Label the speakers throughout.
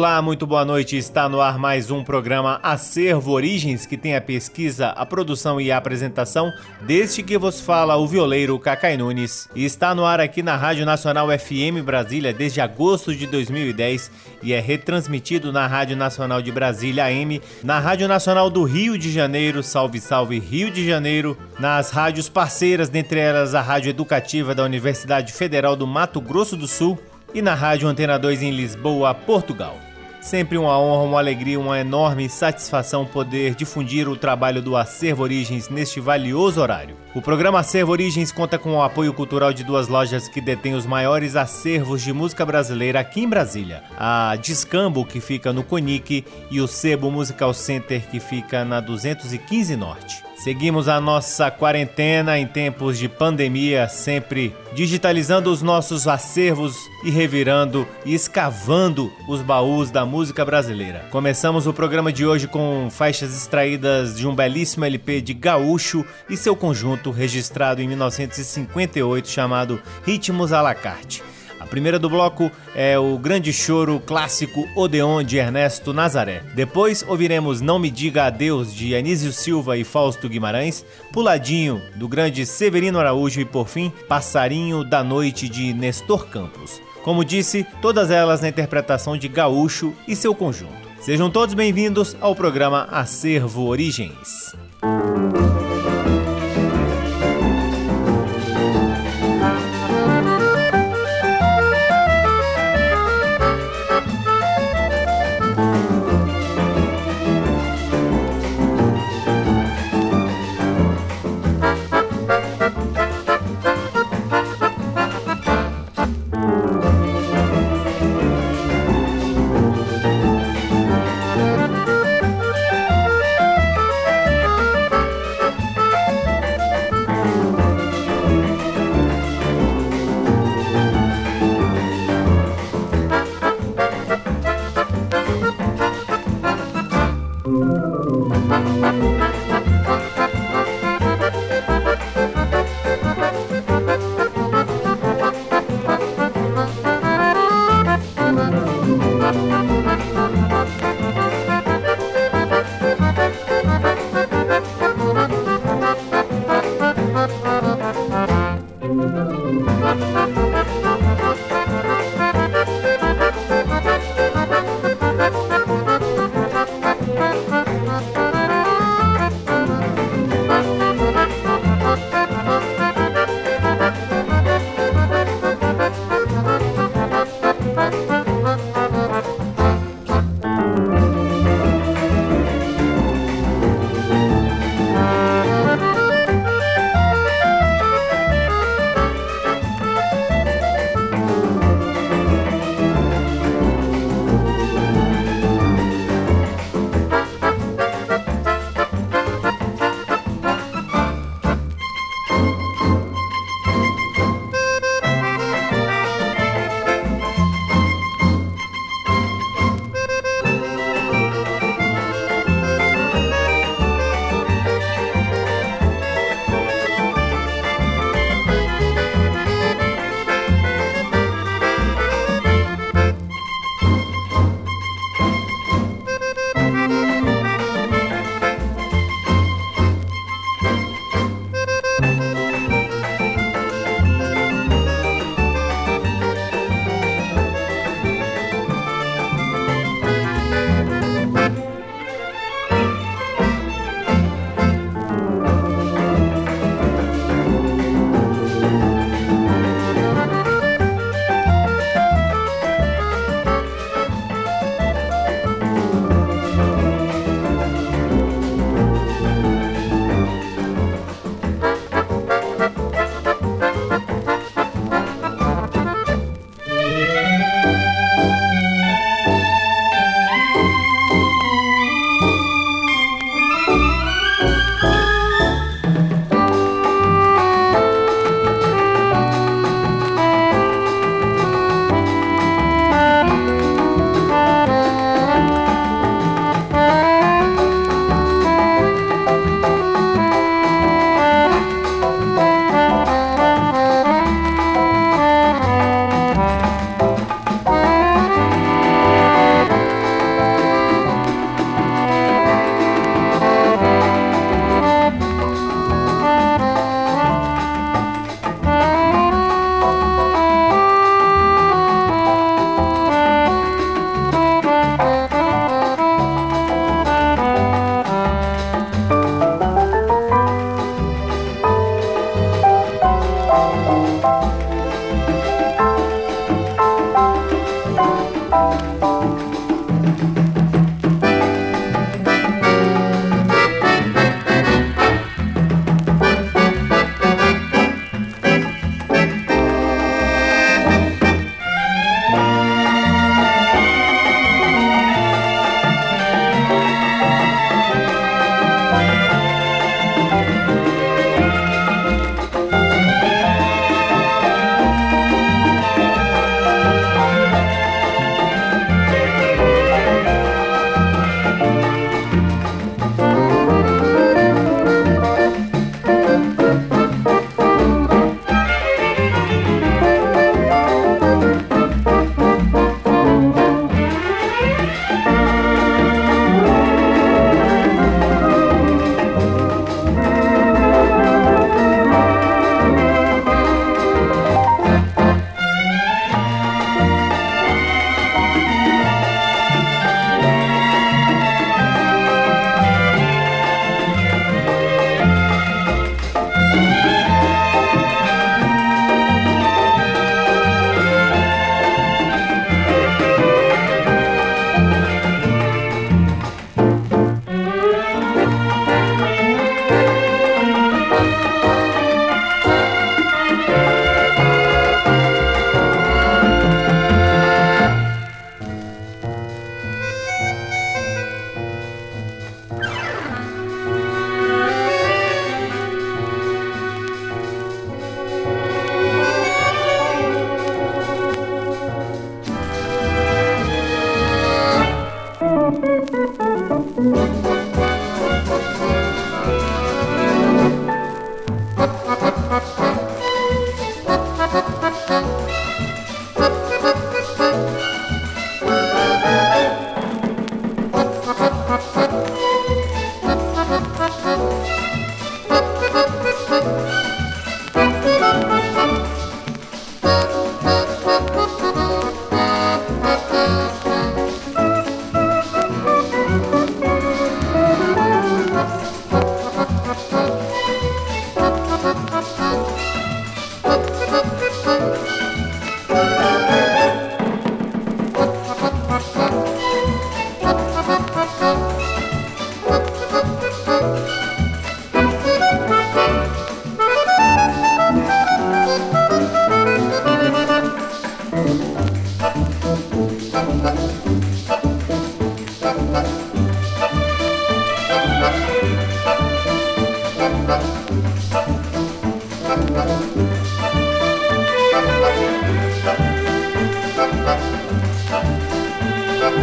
Speaker 1: Olá, muito boa noite. Está no ar mais um programa Acervo Origens, que tem a pesquisa, a produção e a apresentação deste que vos fala o violeiro Cacai Nunes. E está no ar aqui na Rádio Nacional FM Brasília desde agosto de 2010 e é retransmitido na Rádio Nacional de Brasília AM, na Rádio Nacional do Rio de Janeiro, salve salve Rio de Janeiro, nas rádios parceiras, dentre elas a Rádio Educativa da Universidade Federal do Mato Grosso do Sul e na Rádio Antena 2 em Lisboa, Portugal. Sempre uma honra, uma alegria, uma enorme satisfação poder difundir o trabalho do Acervo Origens neste valioso horário. O programa Acervo Origens conta com o apoio cultural de duas lojas que detêm os maiores acervos de música brasileira aqui em Brasília: a Discambo, que fica no Conic, e o Sebo Musical Center, que fica na 215 Norte. Seguimos a nossa quarentena em tempos de pandemia, sempre digitalizando os nossos acervos e revirando e escavando os baús da música brasileira. Começamos o programa de hoje com faixas extraídas de um belíssimo LP de Gaúcho e seu conjunto registrado em 1958 chamado Ritmos à la carte primeira do bloco é o grande choro clássico Odeon de Ernesto Nazaré. Depois ouviremos Não Me Diga Adeus de Anísio Silva e Fausto Guimarães, Puladinho do grande Severino Araújo e por fim Passarinho da Noite de Nestor Campos. Como disse, todas elas na interpretação de Gaúcho e seu conjunto. Sejam todos bem-vindos ao programa Acervo Origens.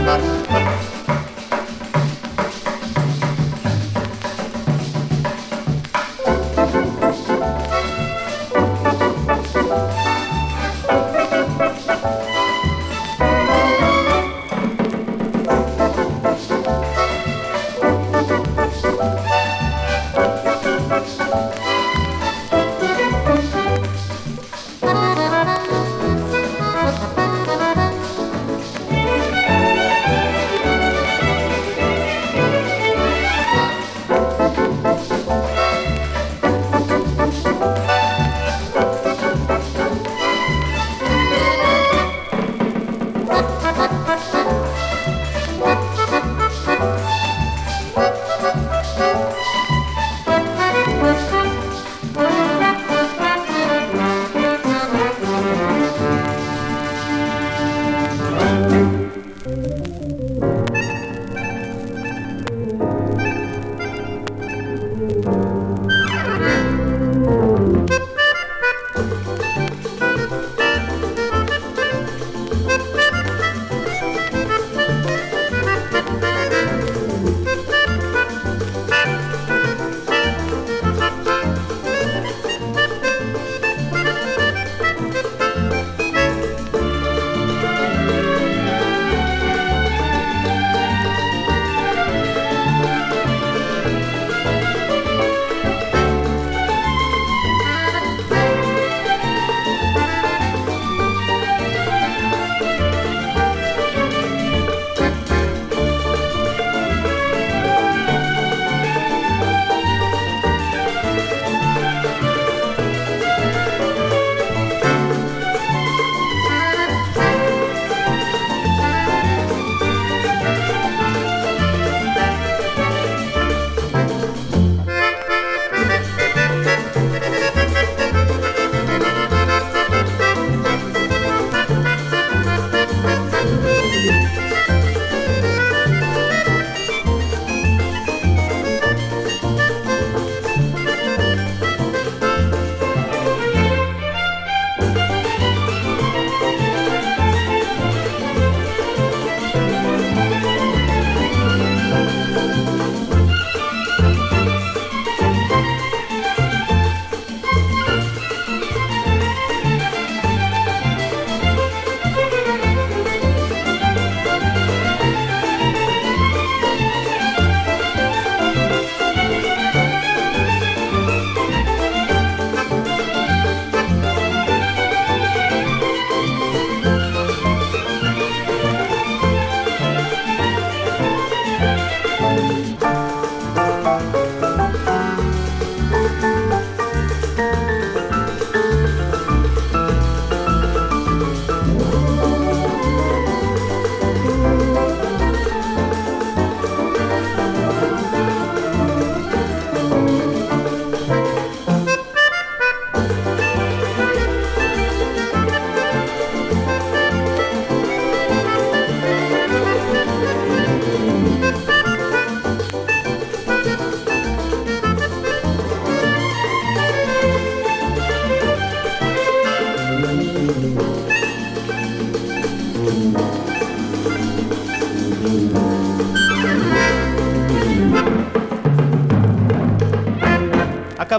Speaker 1: Bye.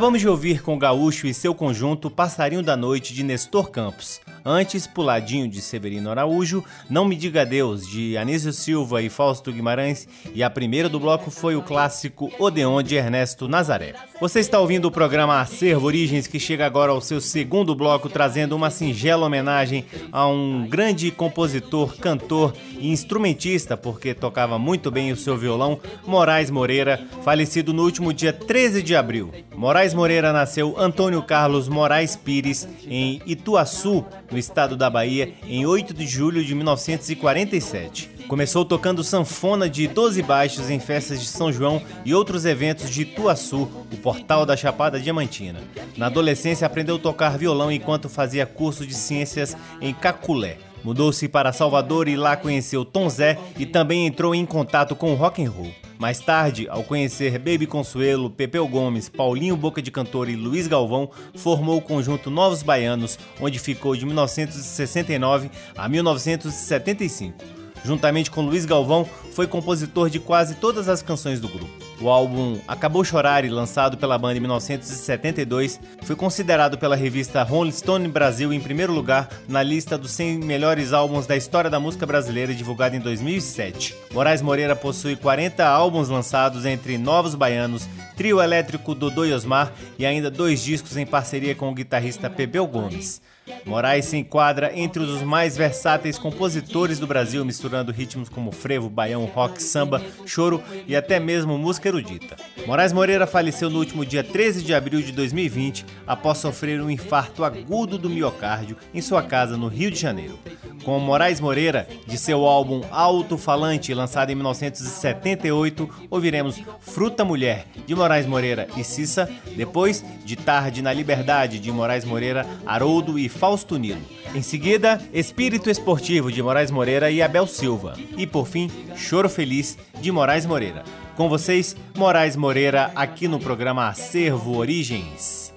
Speaker 1: Acabamos de ouvir com Gaúcho e seu conjunto Passarinho da Noite de Nestor Campos. Antes, Puladinho de Severino Araújo, Não Me Diga Deus de Anísio Silva e Fausto Guimarães e a primeira do bloco foi o clássico Odeon de Ernesto Nazaré. Você está ouvindo o programa Acervo Origens que chega agora ao seu segundo bloco trazendo uma singela homenagem a um grande compositor, cantor e instrumentista porque tocava muito bem o seu violão, Moraes Moreira, falecido no último dia 13 de abril. Moraes Moreira nasceu Antônio Carlos Moraes Pires em Ituaçu, no estado da Bahia, em 8 de julho de 1947. Começou tocando sanfona de 12 baixos em festas de São João e outros eventos de Ituaçu, o portal da Chapada Diamantina. Na adolescência aprendeu a tocar violão enquanto fazia curso de ciências em Caculé. Mudou-se para Salvador e lá conheceu Tom Zé e também entrou em contato com o rock and roll. Mais tarde, ao conhecer Baby Consuelo, Pepeu Gomes, Paulinho Boca de Cantor e Luiz Galvão, formou o conjunto Novos Baianos, onde ficou de 1969 a 1975. Juntamente com Luiz Galvão, foi compositor de quase todas as canções do grupo. O álbum Acabou Chorar, lançado pela banda em 1972, foi considerado pela revista Rolling Stone Brasil em primeiro lugar na lista dos 100 melhores álbuns da história da música brasileira, divulgada em 2007. Moraes Moreira possui 40 álbuns lançados entre Novos Baianos, Trio Elétrico Dodô e Osmar e ainda dois discos em parceria com o guitarrista Pebeu Gomes. Moraes se enquadra entre os mais versáteis compositores do Brasil, misturando ritmos como frevo, baião, rock, samba, choro e até mesmo música erudita. Moraes Moreira faleceu no último dia 13 de abril de 2020 após sofrer um infarto agudo do miocárdio em sua casa no Rio de Janeiro. Com Moraes Moreira, de seu álbum Alto Falante, lançado em 1978, ouviremos Fruta Mulher, de Moraes Moreira e Cissa, depois de Tarde na Liberdade, de Moraes Moreira, Haroldo e Fausto Nilo. Em seguida, Espírito Esportivo de Moraes Moreira e Abel Silva. E por fim, Choro Feliz de Moraes Moreira. Com vocês, Moraes Moreira, aqui no programa Acervo Origens.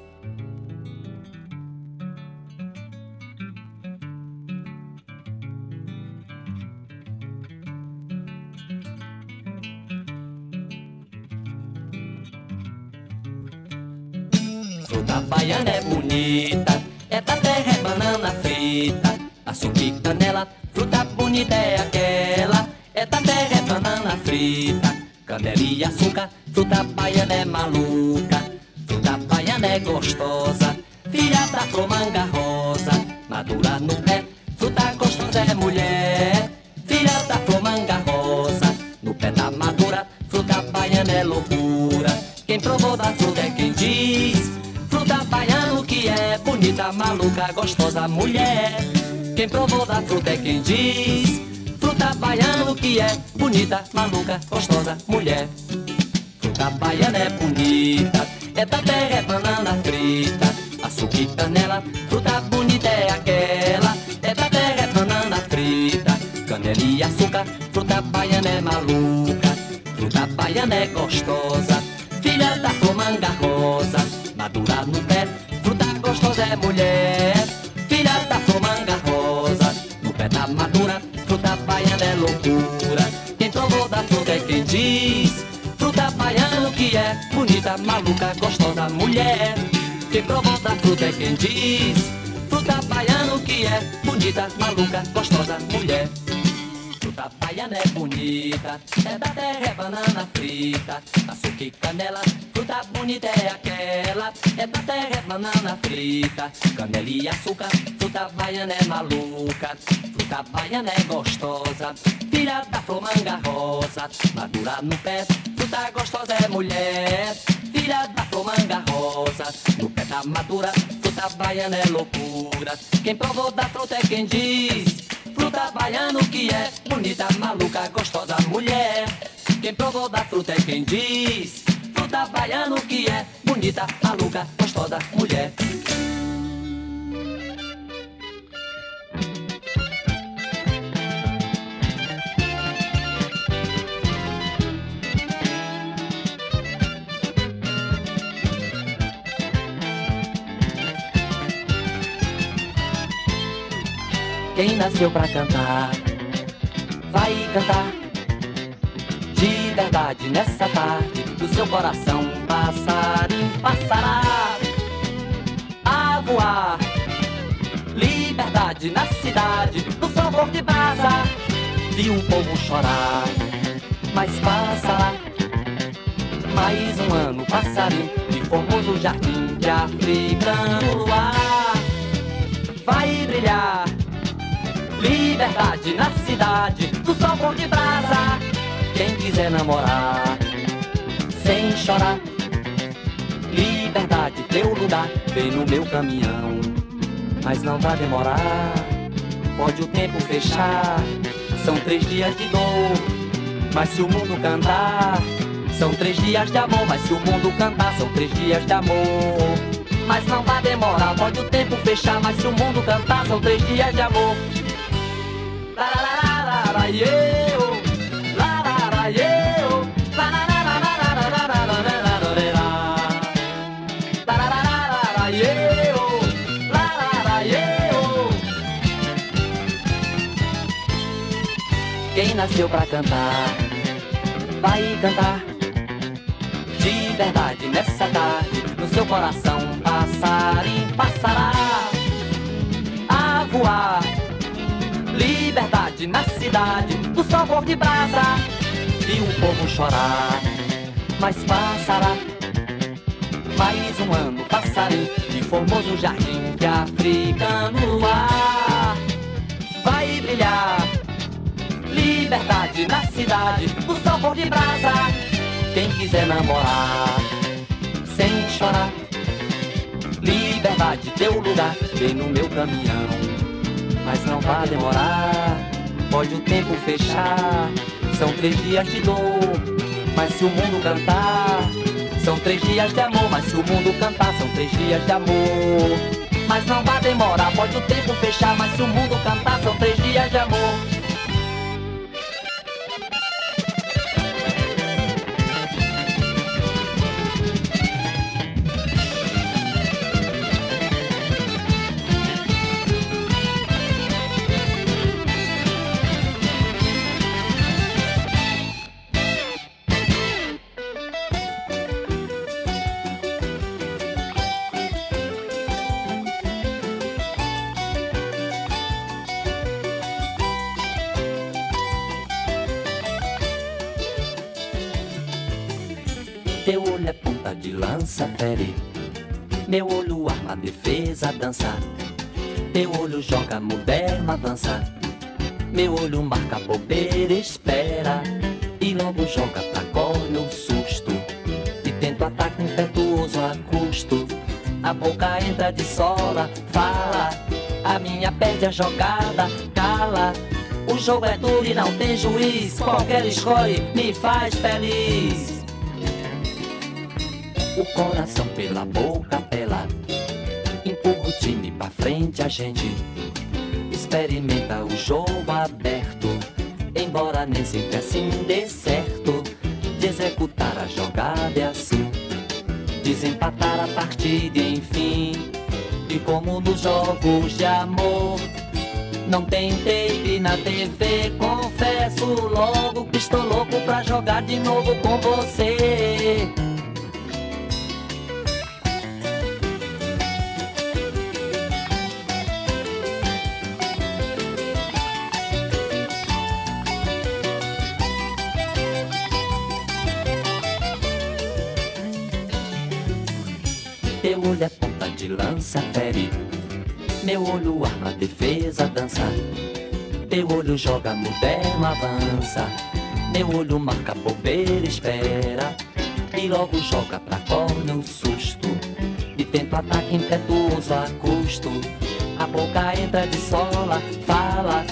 Speaker 2: Frita, açúcar canela, fruta bonita é aquela. É da terra, é banana frita, canela e açúcar, fruta baiana é maluca, fruta baiana é gostosa, filha da flor maluca, gostosa mulher. Quem provou da fruta é quem diz. Fruta baiana que é bonita, maluca, gostosa mulher. Fruta baiana é bonita, é da terra, é banana frita, açúcar e canela. Fruta bonita é aquela, é da terra, é banana frita, canela e açúcar. Fruta baiana é maluca, fruta baiana é gostosa, filha da flor manga rosa, é mulher, filha da manga rosa. No pé da madura, fruta baiana é loucura. Quem provou da fruta é quem diz. Fruta baiana que é bonita, maluca, gostosa mulher. Quem provou da fruta é quem diz. Fruta baiana que é bonita, maluca, gostosa mulher. Fruta baiana é bonita, é da terra, é banana frita, açúcar e canela. Bonita é aquela, é da terra, é banana frita, canela e açúcar. Fruta baiana é maluca, fruta baiana é gostosa, filha da flor manga rosa, madura no pé. Fruta gostosa é mulher, filha da flor manga rosa, no pé da madura. Fruta baiana é loucura, quem provou da fruta é quem diz. Fruta baiano que é bonita, maluca, gostosa mulher. Quem provou da fruta é quem diz. Fruta baiano que é bonita, maluca, gostosa mulher. Quem nasceu pra cantar, vai cantar. De verdade, nessa tarde, do seu coração, passarinho passará a voar. Liberdade na cidade, no sabor de brasa. Viu o povo chorar, mas passa mais um ano, passarinho de formoso jardim de africano luar. Vai brilhar Liberdade na cidade, do sol cor de brasa. Quem quiser namorar, sem chorar. Liberdade, teu lugar, vem no meu caminhão. Mas não vai demorar, pode o tempo fechar. São três dias de dor, mas se o mundo cantar, são três dias de amor. Mas se o mundo cantar, são três dias de amor. Mas não vai demorar, pode o tempo fechar. Mas se o mundo cantar, são três dias de amor. quem nasceu pra cantar, vai cantar. De verdade, nessa tarde, no seu coração, passarinho passará a voar. Liberdade na cidade, do sol cor de brasa, e o povo chorar, mas passará. Mais um ano passarinho de formoso jardim que africano ar vai brilhar. Liberdade na cidade, o sol de brasa. Quem quiser namorar, sem chorar. Liberdade, teu lugar, vem no meu caminhão. Mas não vai demorar, pode o tempo fechar. São três dias de dor, mas se o mundo cantar, são três dias de amor. Mas se o mundo cantar, são três dias de amor. Mas não vai demorar, pode o tempo fechar. Mas se o mundo cantar, são três dias de amor. Defesa, dança. Teu olho joga, moderno, avança. Meu olho marca bobeira, espera. E logo joga pra corne o susto. E tento ataque impetuoso a custo. A boca entra de sola, fala. A minha perde a jogada, cala. O jogo é duro e não tem juiz. Qualquer escolhe me faz feliz o coração pela boca frente, a gente experimenta o jogo aberto. Embora nem sempre assim dê certo, de executar a jogada é assim, desempatar a partida, enfim. E como nos jogos de amor, não tem tape na TV, confesso logo que estou louco pra jogar de novo com você. Fere. Meu olho arma, defesa, dança. Teu olho joga, moderno, avança. Meu olho marca, bobeira, espera. E logo joga pra corno o susto. E tenta ataque impetuoso a custo. A boca entra de sola, fala.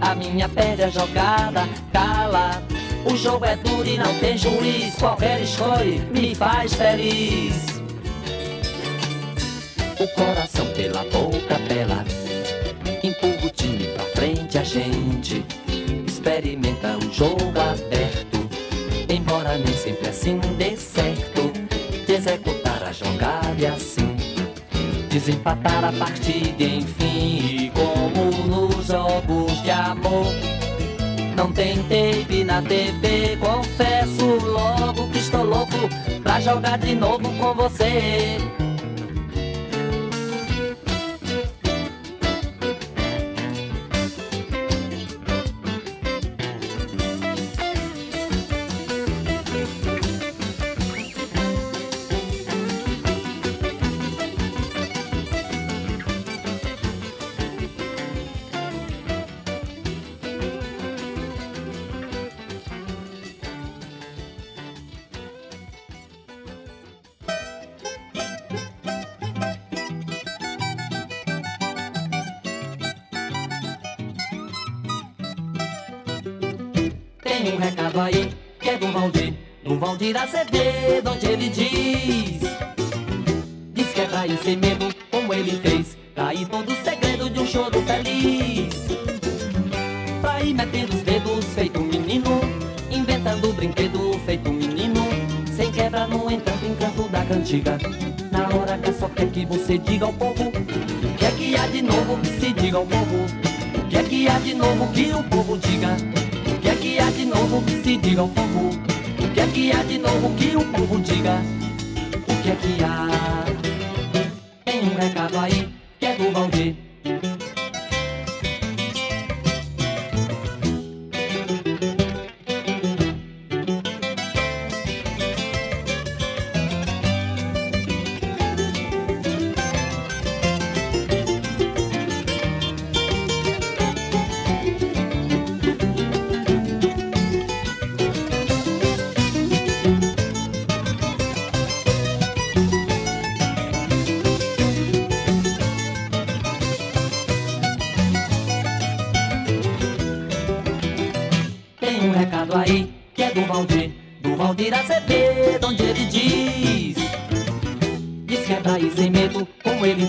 Speaker 2: A minha perde a jogada, cala. O jogo é duro e não tem juiz. Qualquer escolhe me faz feliz o coração pela boca bela. Empurra o time pra frente, a gente experimenta o jogo aberto. Embora nem sempre assim dê certo, de executar a jogada e assim desempatar a partida, enfim. Como nos jogos de amor. Não tem tape na TV, confesso logo que estou louco pra jogar de novo com você. Tem um recado aí que é do Valdir, do Valdir Azevedo, onde ele diz: Diz que é pra ir sem medo, como ele fez, cair todo o segredo de um choro feliz. Pra ir metendo os dedos, feito um menino, inventando brinquedo, feito um menino, sem quebra, no entanto, encanto da cantiga. Na hora que só quer que você diga ao povo, o que é que há de novo que se diga ao povo? O que é que há de novo que o povo diga? que há de novo que se diga ao povo? O que é que há de novo que o povo diga? O que é que há?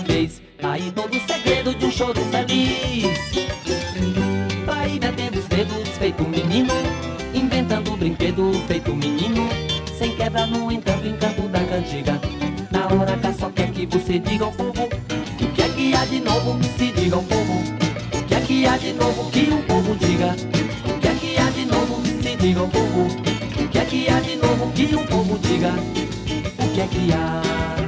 Speaker 2: fez. Tá aí todo o segredo de um choro feliz. Tá aí metendo os dedos, feito menino. Inventando um brinquedo, feito menino. Sem quebra, no entanto, encanto da cantiga. Na hora cá só quer que você diga ao povo: O que é que há de novo? Se diga ao povo: O que é que há de novo? Que o povo diga. O que é que há de novo? Se diga ao povo: O que é que há de novo? Que o povo diga. O que é que há?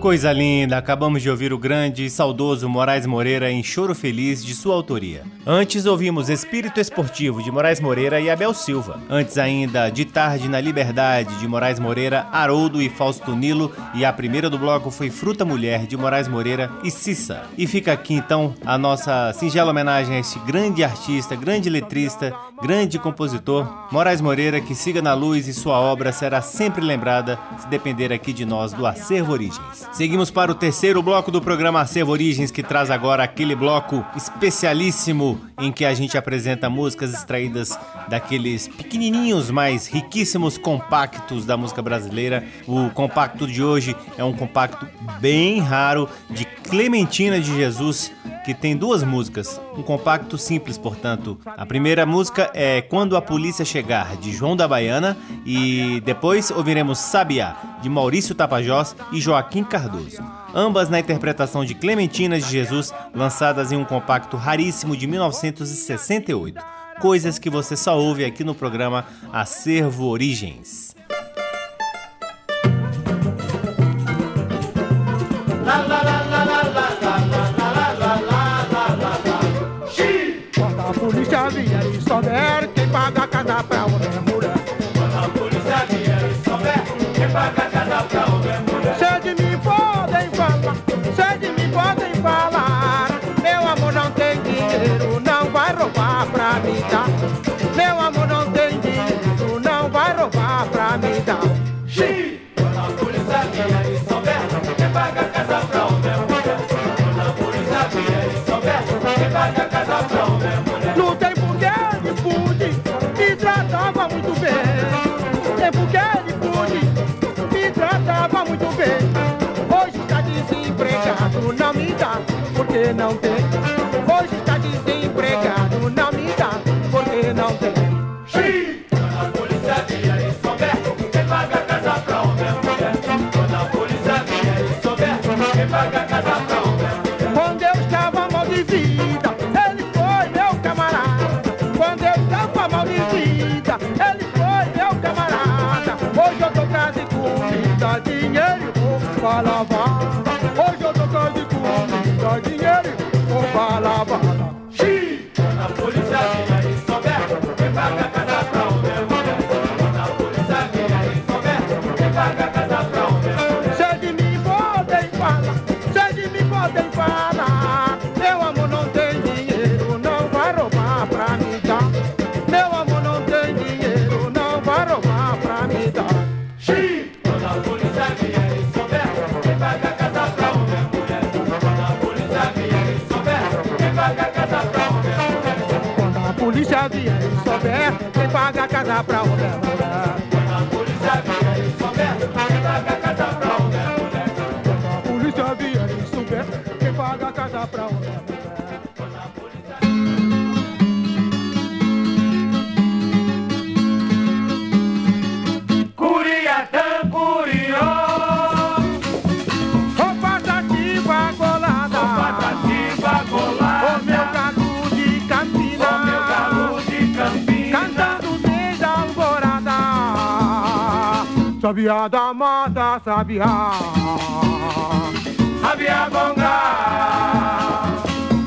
Speaker 1: Coisa linda, acabamos de ouvir o grande e saudoso Moraes Moreira em Choro Feliz de sua autoria. Antes ouvimos Espírito Esportivo de Moraes Moreira e Abel Silva. Antes ainda, De Tarde na Liberdade de Moraes Moreira, Haroldo e Fausto Nilo. E a primeira do bloco foi Fruta Mulher de Moraes Moreira e Cissa. E fica aqui então a nossa singela homenagem a este grande artista, grande letrista, grande compositor, Moraes Moreira, que siga na luz e sua obra será sempre lembrada se depender aqui de nós do Acervo Origens. Seguimos para o terceiro bloco do programa Acervo Origens, que traz agora aquele bloco especialíssimo em que a gente apresenta músicas extraídas daqueles pequenininhos, mas riquíssimos compactos da música brasileira. O compacto de hoje é um compacto bem raro de Clementina de Jesus, que tem duas músicas, um compacto simples, portanto. A primeira música é Quando a Polícia Chegar, de João da Baiana, e depois ouviremos Sabiá, de Maurício Tapajós e Joaquim Cardoso. Ambas na interpretação de Clementina de Jesus, lançadas em um compacto raríssimo de 1968. Coisas que você só ouve aqui no programa Acervo Origens.
Speaker 3: polícia vier e souber quem paga a casa pra outra mulher.
Speaker 4: Quando a polícia vier e souber quem paga a casa pra outra mulher.
Speaker 3: Se de mim podem falar, se de mim podem falar. Meu amor não tem dinheiro, não vai roubar pra me dar. Meu amor não tem dinheiro, não vai roubar pra me dar.
Speaker 4: Xiii! Quando a polícia vier e souber quem paga a casa pra
Speaker 3: tempo que ele pude, me tratava muito bem. Hoje está desempregado, não me dá, porque não tem. Vou
Speaker 4: a polícia vier souber, quem paga a casa pra mulher. Quando
Speaker 3: Sabiá da mata, sabiá.
Speaker 5: Sabiá gonga.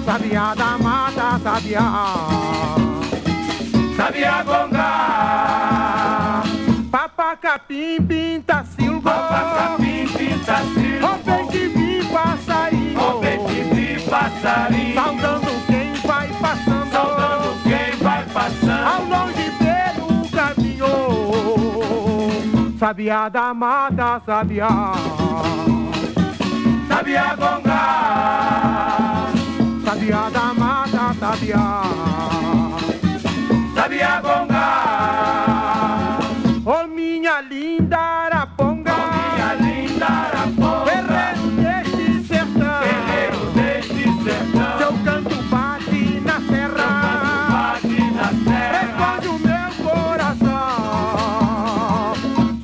Speaker 3: Sabiá da mata, sabiá.
Speaker 5: Sabiá gonga.
Speaker 3: Papacapim, pinta silgo.
Speaker 5: Papacapim, pinta silgo.
Speaker 3: Rompei de vi passarinho.
Speaker 5: De vi passarinho.
Speaker 3: Saudando Sabiá da mata, sabiá.
Speaker 5: Sabiá gonga.
Speaker 3: Sabiá da mata, sabiá.
Speaker 5: Sabiá gonga.
Speaker 3: Ô minha linda araponga.
Speaker 5: Oh, minha linda araponga.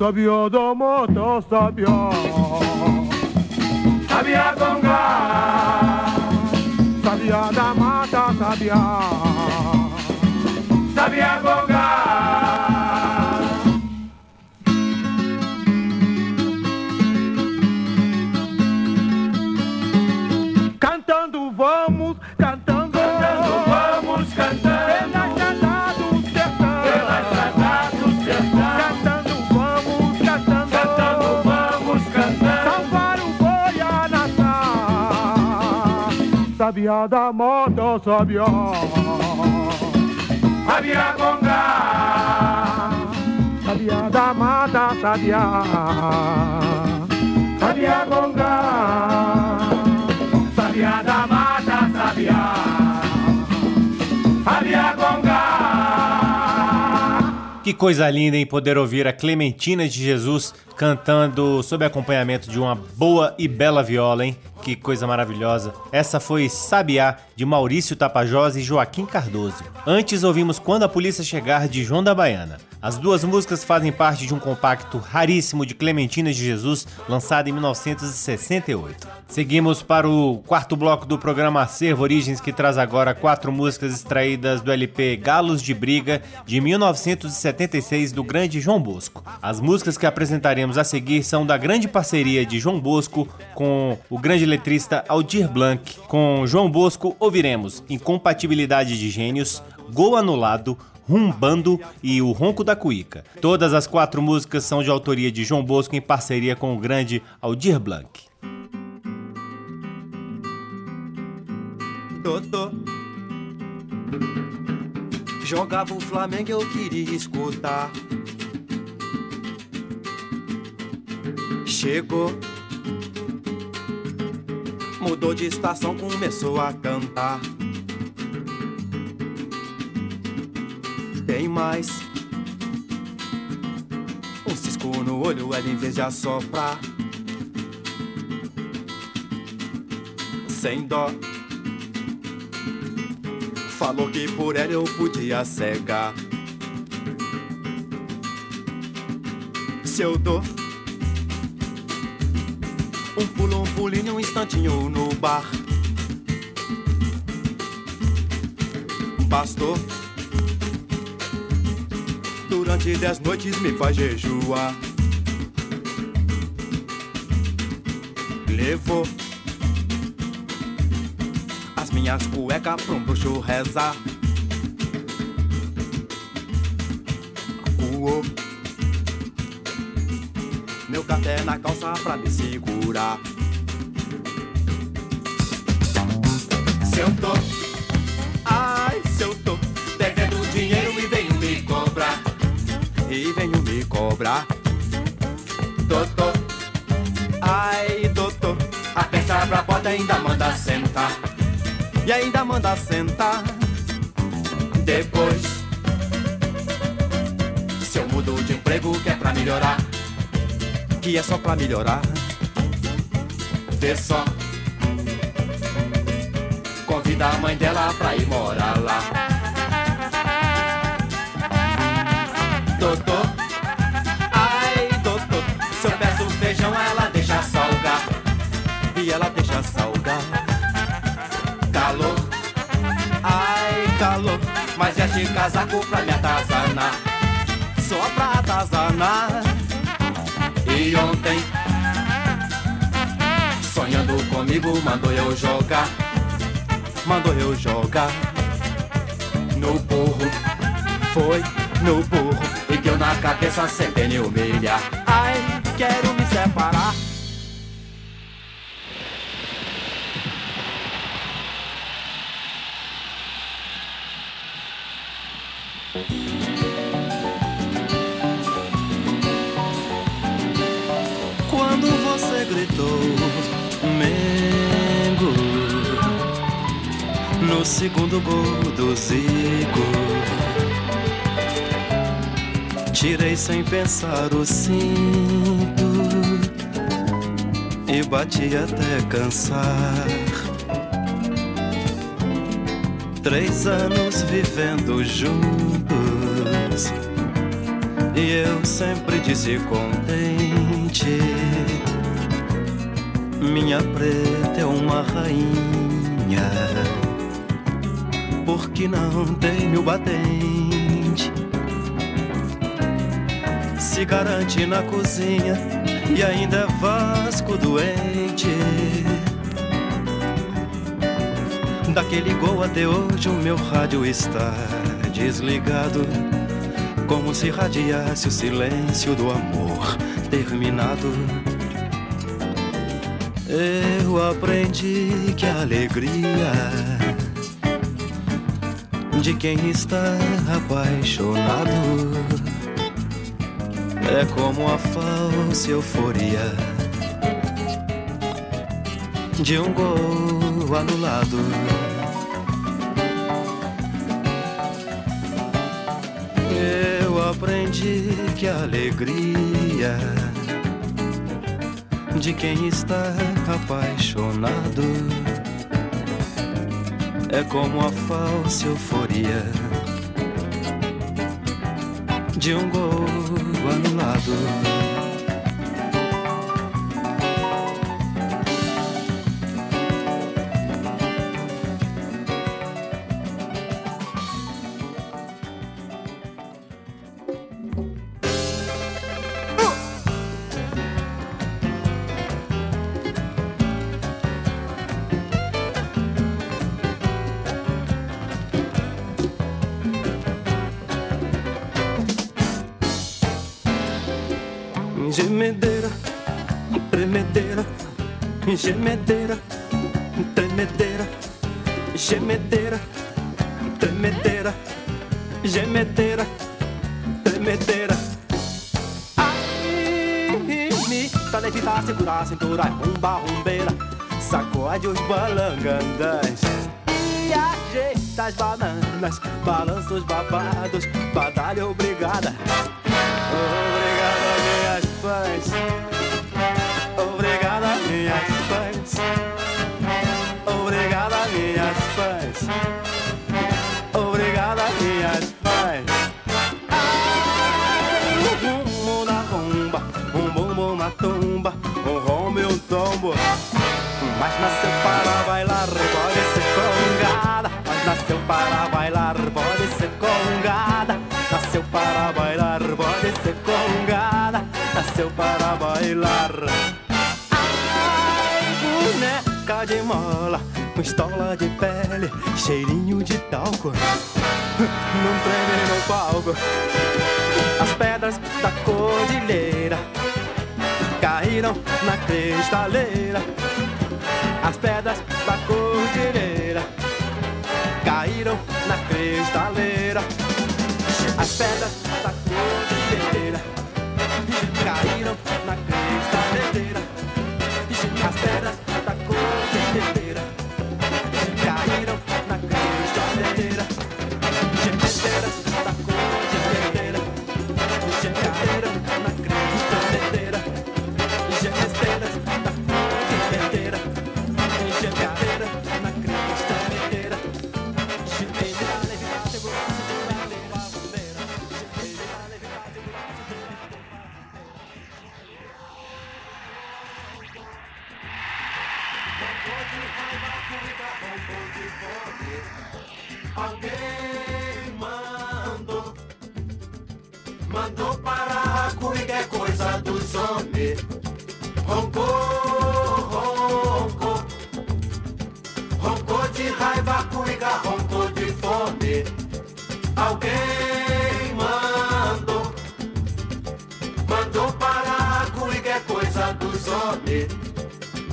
Speaker 3: Sabiá da mata, sabiá.
Speaker 5: Sabiá gonga.
Speaker 3: Sabiá da mata, nação. Sabiá da mata, sabiá.
Speaker 5: Sabiá gonga.
Speaker 3: Sabiá da mata, sabiá.
Speaker 5: Sabiá gonga. Sabiá da mata, sabiá. Sabiá gonga.
Speaker 1: Que coisa linda em poder ouvir a Clementina de Jesus cantando sob acompanhamento de uma boa e bela viola, hein? Que coisa maravilhosa. Essa foi Sabiá, de Maurício Tapajós e Joaquim Cardoso. Antes ouvimos Quando a Polícia Chegar, de João da Baiana. As duas músicas fazem parte de um compacto raríssimo de Clementina de Jesus, lançado em 1968. Seguimos para o quarto bloco do programa Acervo Origens, que traz agora quatro músicas extraídas do LP Galos de Briga, de 1976, do grande João Bosco. As músicas que apresentaremos a seguir são da grande parceria de João Bosco com o grande letrista Aldir Blanc. Com João Bosco ouviremos Incompatibilidade de Gênios, Gol Anulado, Rumbando e O Ronco da Cuíca. Todas as quatro músicas são de autoria de João Bosco em parceria com o grande Aldir Blanc.
Speaker 6: Totô. Jogava o Flamengo, eu queria escutar. Chegou, mudou de estação, começou a cantar. Mais um cisco no olho, ela em vez de assoprar. Sem dó. Falou que por ela eu podia cegar. Se eu dou um pulo, um pulinho, um instantinho no bar. Bastou. Durante dez noites me faz jejuar. Levou as minhas cuecas pra um bruxo rezar. Acuou meu café na calça pra me segurar. Ainda manda sentar, e ainda manda sentar. Depois, se eu mudo de emprego que é pra melhorar que é só pra melhorar. Vê só. Convida a mãe dela pra ir morar lá. Veste casaco pra me atazanar. Só pra atazanar.
Speaker 7: de ontem. Sonhando comigo, mandou eu jogar. Mandou eu jogar no burro. Foi no burro e deu na cabeça sem me humilhar. Ai, quero me separar.
Speaker 6: Segundo gol do Zico. Tirei sem pensar o cinto E bati até cansar. Três anos vivendo juntos E eu sempre descontente. Minha preta é uma rainha Porque não tem meu batente. Se garante na cozinha E ainda é Vasco doente. Daquele gol até hoje o meu rádio está desligado. Como se radiasse o silêncio do amor terminado. Eu aprendi que a alegria De quem está apaixonado É como a falsa euforia de um gol anulado. Eu aprendi que a alegria de quem está apaixonado é como a falsa euforia de um gol anulado. Gemedeira, tremedeira, gemedeira, tremedeira, gemedeira, tremedeira. Ai, me tá levitar, segurar a cintura, rumba, rumbeira, sacode os balangandãs. E ajeita as bananas, balança os babados, batalha obrigada. Obrigada, minhas fãs. Nasceu para bailar, pode ser congada. Mas nasceu para bailar, pode ser congada. Nasceu para bailar, pode ser congada. Nasceu para bailar. Ai, boneca de mola, com estola de pele, cheirinho de talco. Não treme no palco. As pedras da cordilheira caíram na cristaleira. As pedras da cordilheira caíram na cristaleira. As pedras da cordilheira caíram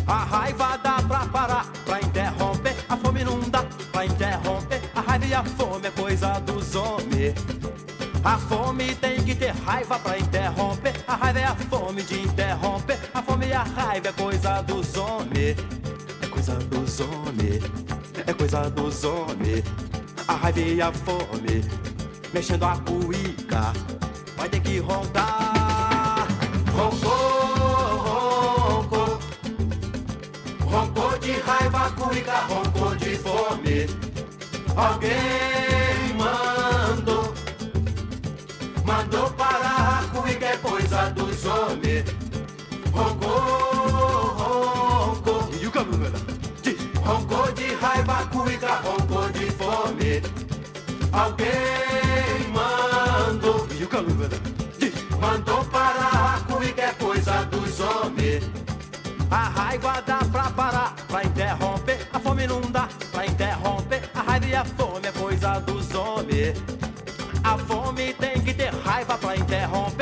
Speaker 7: A raiva
Speaker 6: dá pra parar, pra interromper. A fome não dá pra interromper. A raiva e a fome é coisa dos homens. A fome tem que ter raiva pra interromper. A raiva é a fome de. A raiva é coisa dos homens. É coisa dos homens. É coisa dos homens. A raiva e a fome. Mexendo a cuíca. Vai ter que roncar.
Speaker 7: Roncou, roncou. Roncou de raiva, cuica, roncou de fome. Alguém mandou. Mandou parar a cuica, é coisa dos homens. Raiva, cuica, roncou de fome. Alguém mandou.
Speaker 6: Diz.
Speaker 7: Mandou parar cuica, é coisa dos homens.
Speaker 6: A raiva dá pra parar, pra interromper. A fome não dá pra interromper. A raiva e a fome é coisa dos homens. A fome tem que ter raiva pra interromper.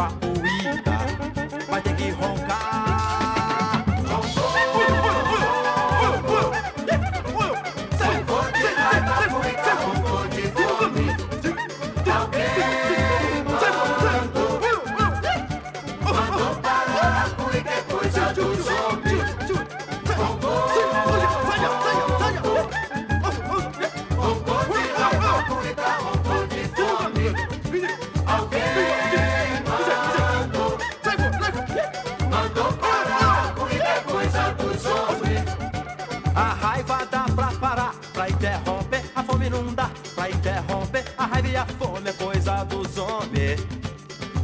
Speaker 6: drop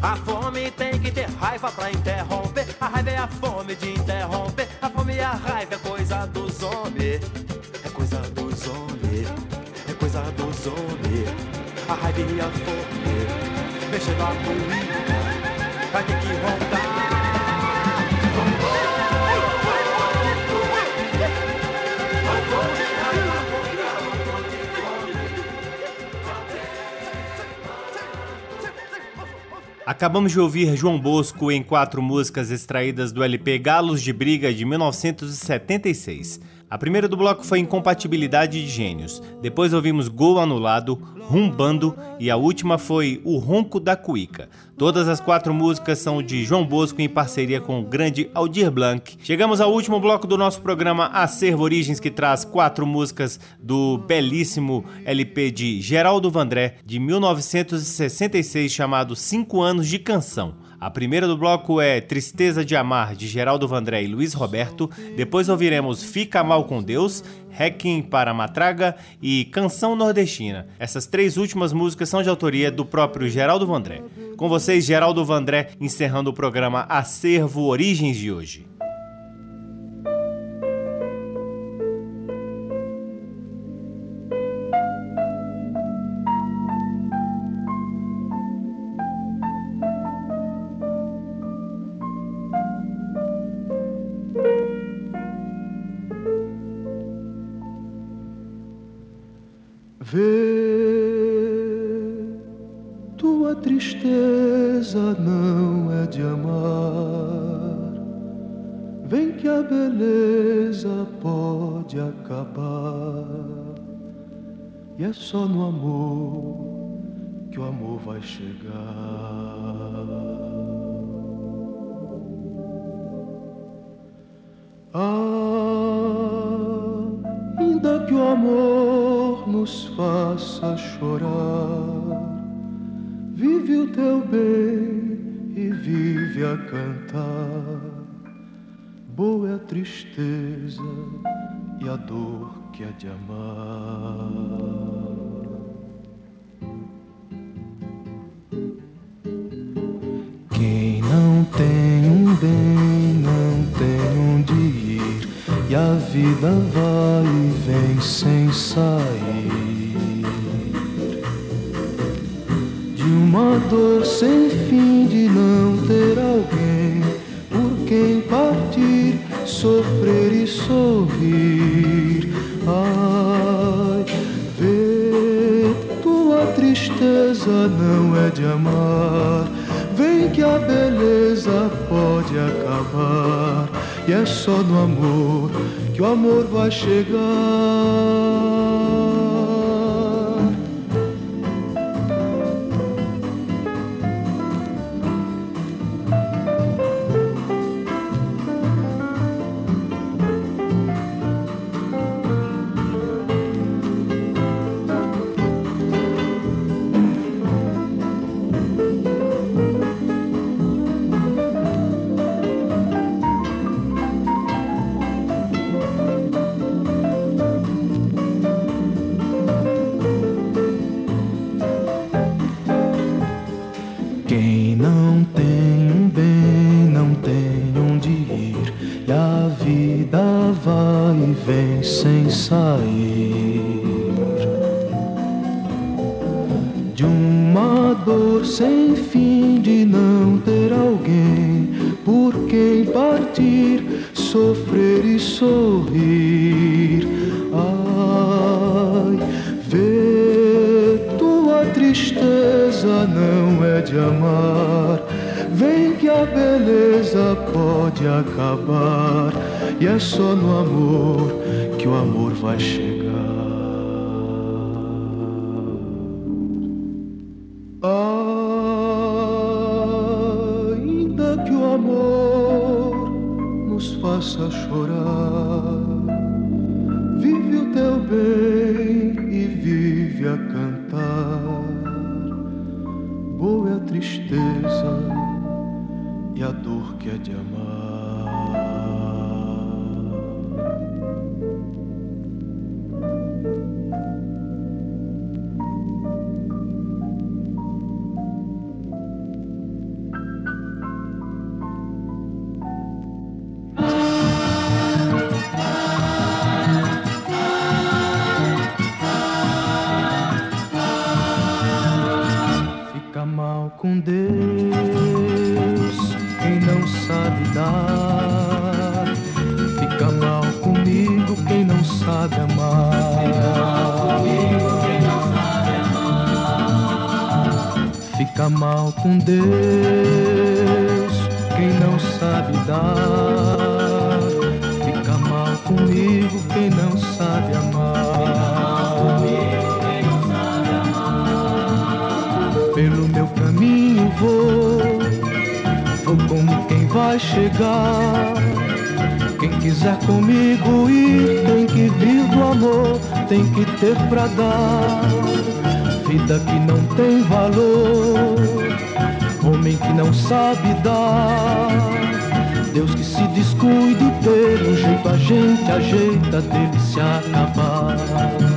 Speaker 6: A fome tem que ter raiva pra interromper. A raiva é a fome de interromper. A fome e a raiva é coisa dos homens. É coisa dos homens. É coisa dos homens. A raiva e a fome. Mexendo a comida. Vai ter que roncar.
Speaker 1: Acabamos de ouvir João Bosco em quatro músicas extraídas do LP Galos de Briga de 1976. A primeira do bloco foi Incompatibilidade de Gênios, depois ouvimos Gol Anulado, Rumbando e a última foi O Ronco da Cuíca. Todas as quatro músicas são de João Bosco em parceria com o grande Aldir Blanc. Chegamos ao último bloco do nosso programa Acervo Origens, que traz quatro músicas do belíssimo LP de Geraldo Vandré, de 1966, chamado Cinco Anos de Canção. A primeira do bloco é Tristeza de Amar, de Geraldo Vandré e Luiz Roberto. Depois ouviremos Fica Mal com Deus, Hacking para Matraga e Canção Nordestina. Essas três últimas músicas são de autoria do próprio Geraldo Vandré. Com vocês, Geraldo Vandré, encerrando o programa Acervo Origens de hoje.
Speaker 8: e a dor que há de amar. Quem não tem um bem não tem onde ir, e a
Speaker 9: vida vai e vem sem sair. De uma dor sem fim de não ter alguém por quem partir sofrer e sorrir. Ai, vê, tua tristeza não é de amar. Vem que a beleza pode acabar. E é só no amor que o amor vai chegar. vem sem sair de uma
Speaker 8: dor sem fim de não ter alguém por quem partir, sofrer e sorrir. Ai, vê tua tristeza não é de amar. Vem que a beleza pode acabar e é só no amor que o amor vai chegar. Ainda que o amor nos faça chorar, vive o teu bem e vive a cantar. Boa é a tristeza e a dor que é de amar. fica mal com Deus quem não sabe dar, fica mal comigo quem não sabe amar. Pelo meu caminho vou, vou como quem vai chegar. Quem quiser comigo ir, tem que vir do amor, tem que ter pra dar vida que não tem valor, homem que não sabe dar, Deus que se descuide pelo jeito a gente ajeita dele se acabar.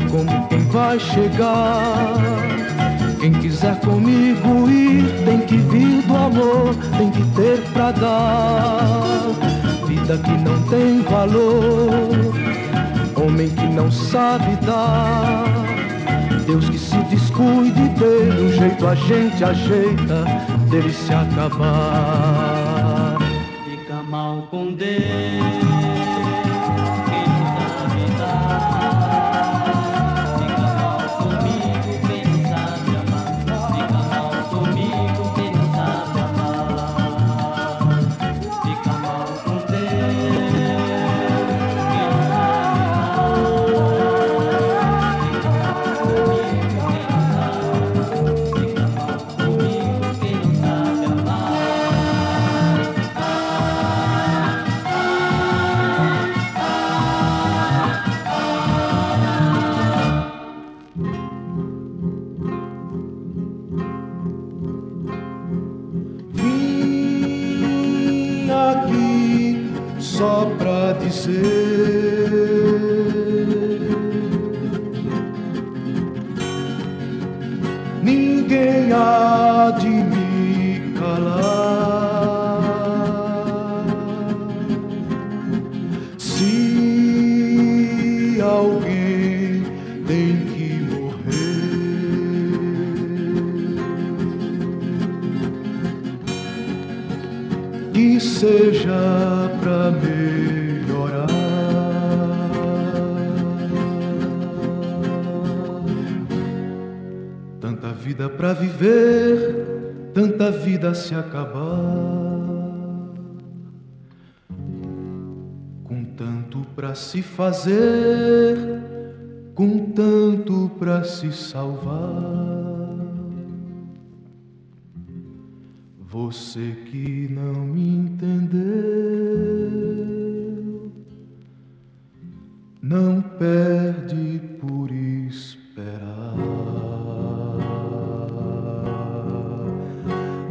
Speaker 8: sou quem vai chegar. Quem quiser comigo ir, tem que vir do amor, tem que ter pra dar. Vida que não tem valor, homem que não sabe dar. Deus que se descuide dele, o jeito a gente ajeita dele se acabar. Fica mal com Deus. para viver, tanta vida se acabar. Com tanto para se fazer, com tanto para se salvar. Você que não me entendeu, não perde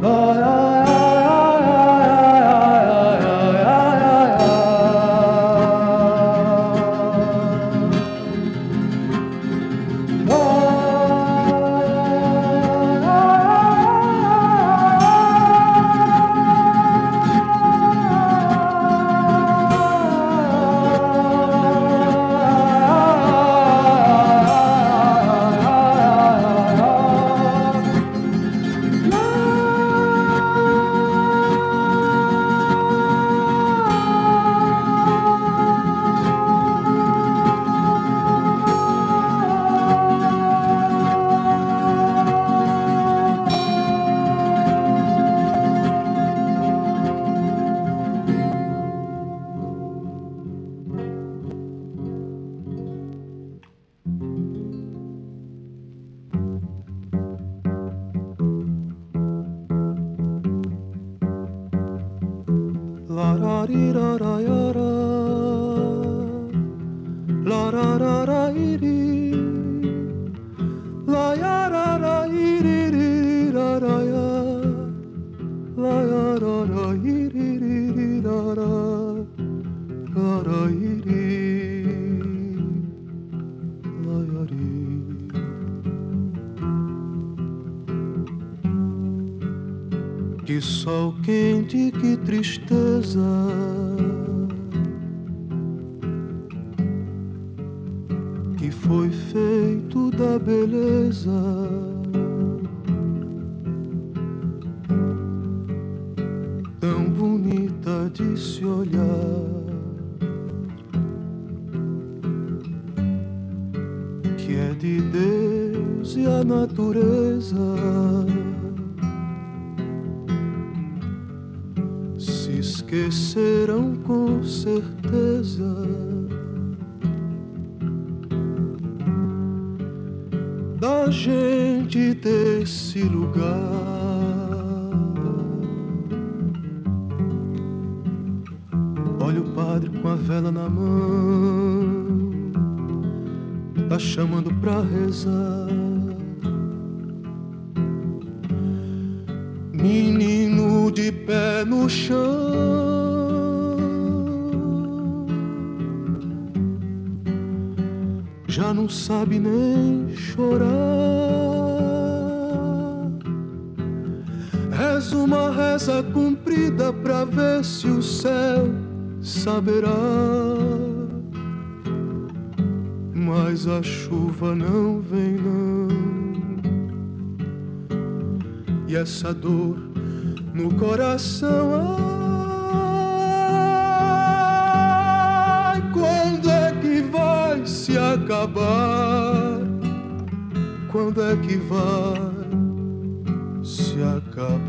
Speaker 8: But Que sol quente, que tristeza. Que foi feito da beleza. acabar? Quando é que vai se
Speaker 1: acabar?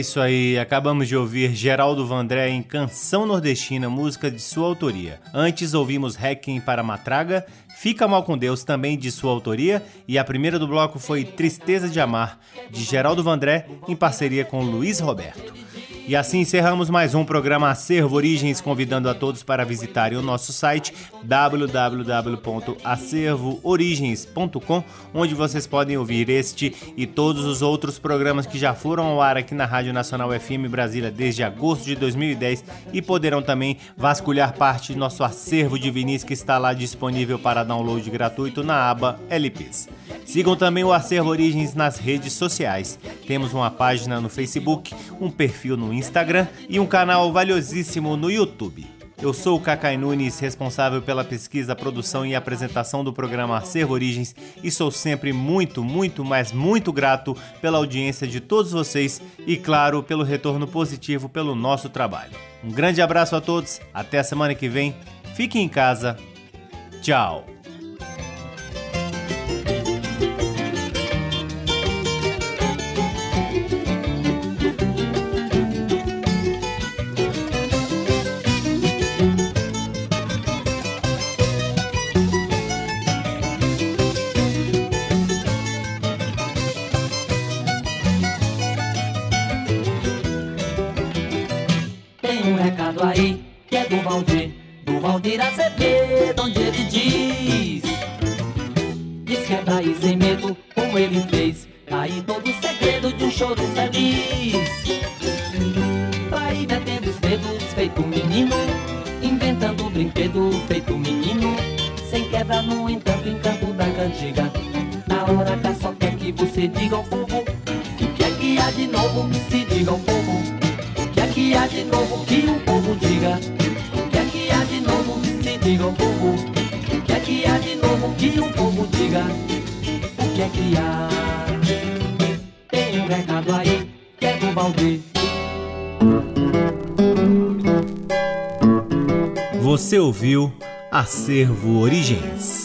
Speaker 1: isso aí, acabamos de ouvir Geraldo Vandré em Canção Nordestina, música de sua autoria. Antes ouvimos Requiem para Matraga, Fica Mal com Deus também de sua autoria e a primeira do bloco foi Tristeza de Amar, de Geraldo Vandré em parceria com Luiz Roberto assim encerramos mais um programa Acervo Origens, convidando a todos para visitarem o nosso site www.acervoorigens.com, onde vocês podem ouvir este e todos os outros programas que já foram ao ar aqui na Rádio Nacional FM Brasília desde agosto de 2010 e poderão também vasculhar parte do nosso acervo de vinis que está lá disponível para download gratuito na aba LPs. Sigam também o Acervo Origens nas redes sociais. Temos uma página no Facebook, um perfil no Instagram e um canal valiosíssimo no YouTube. Eu sou o Cacai Nunes, responsável pela pesquisa, produção e apresentação do programa Acervo Origens e sou sempre muito, muito, mas muito grato pela audiência de todos vocês e, claro, pelo retorno positivo pelo nosso trabalho. Um grande abraço a todos, até a semana que vem, fiquem em casa, tchau! Acervo Origens